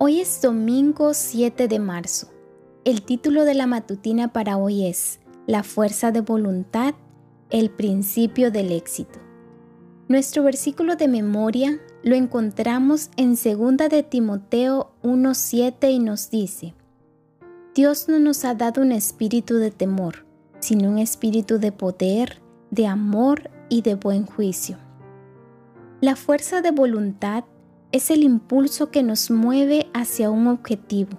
Hoy es domingo 7 de marzo. El título de la matutina para hoy es La fuerza de voluntad, el principio del éxito. Nuestro versículo de memoria lo encontramos en 2 de Timoteo 1:7 y nos dice: Dios no nos ha dado un espíritu de temor, sino un espíritu de poder, de amor y de buen juicio. La fuerza de voluntad es el impulso que nos mueve hacia un objetivo.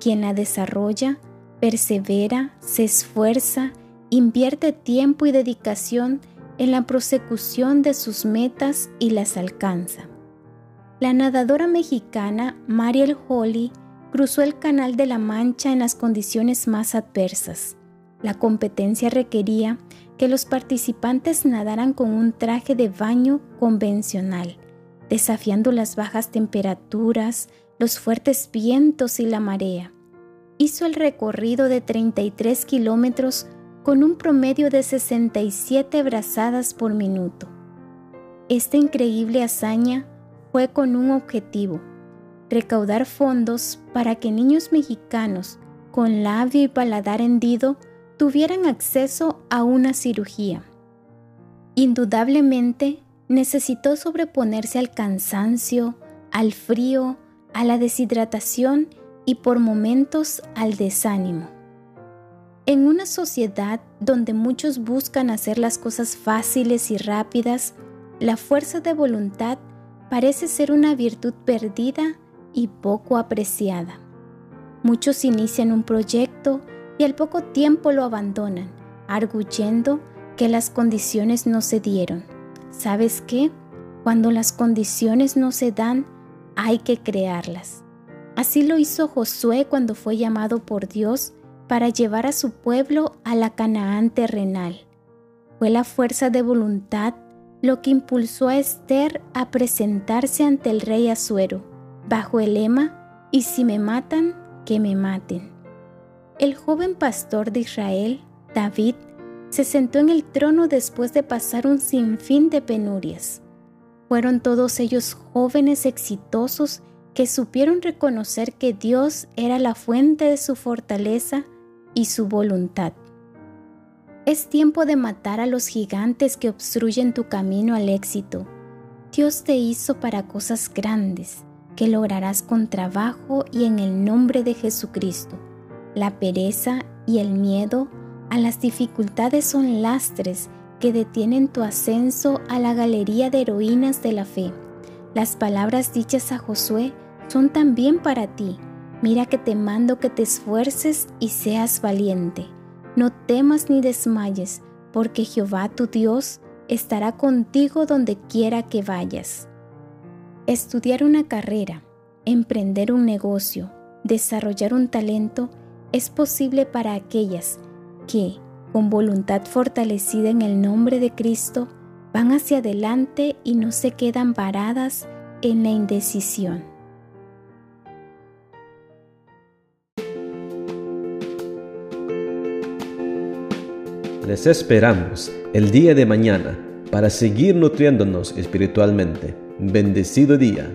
Quien la desarrolla, persevera, se esfuerza, invierte tiempo y dedicación en la prosecución de sus metas y las alcanza. La nadadora mexicana Mariel Holly cruzó el Canal de la Mancha en las condiciones más adversas. La competencia requería que los participantes nadaran con un traje de baño convencional desafiando las bajas temperaturas, los fuertes vientos y la marea. Hizo el recorrido de 33 kilómetros con un promedio de 67 brazadas por minuto. Esta increíble hazaña fue con un objetivo, recaudar fondos para que niños mexicanos con labio y paladar hendido tuvieran acceso a una cirugía. Indudablemente, necesitó sobreponerse al cansancio, al frío, a la deshidratación y por momentos al desánimo. En una sociedad donde muchos buscan hacer las cosas fáciles y rápidas, la fuerza de voluntad parece ser una virtud perdida y poco apreciada. Muchos inician un proyecto y al poco tiempo lo abandonan, arguyendo que las condiciones no se dieron. ¿Sabes qué? Cuando las condiciones no se dan, hay que crearlas. Así lo hizo Josué cuando fue llamado por Dios para llevar a su pueblo a la Canaán terrenal. Fue la fuerza de voluntad lo que impulsó a Esther a presentarse ante el rey Asuero, bajo el lema, y si me matan, que me maten. El joven pastor de Israel, David, se sentó en el trono después de pasar un sinfín de penurias. Fueron todos ellos jóvenes exitosos que supieron reconocer que Dios era la fuente de su fortaleza y su voluntad. Es tiempo de matar a los gigantes que obstruyen tu camino al éxito. Dios te hizo para cosas grandes que lograrás con trabajo y en el nombre de Jesucristo. La pereza y el miedo a las dificultades son lastres que detienen tu ascenso a la galería de heroínas de la fe. Las palabras dichas a Josué son también para ti. Mira que te mando que te esfuerces y seas valiente. No temas ni desmayes, porque Jehová tu Dios estará contigo donde quiera que vayas. Estudiar una carrera, emprender un negocio, desarrollar un talento es posible para aquellas que, con voluntad fortalecida en el nombre de Cristo, van hacia adelante y no se quedan varadas en la indecisión. Les esperamos el día de mañana para seguir nutriéndonos espiritualmente. Bendecido día.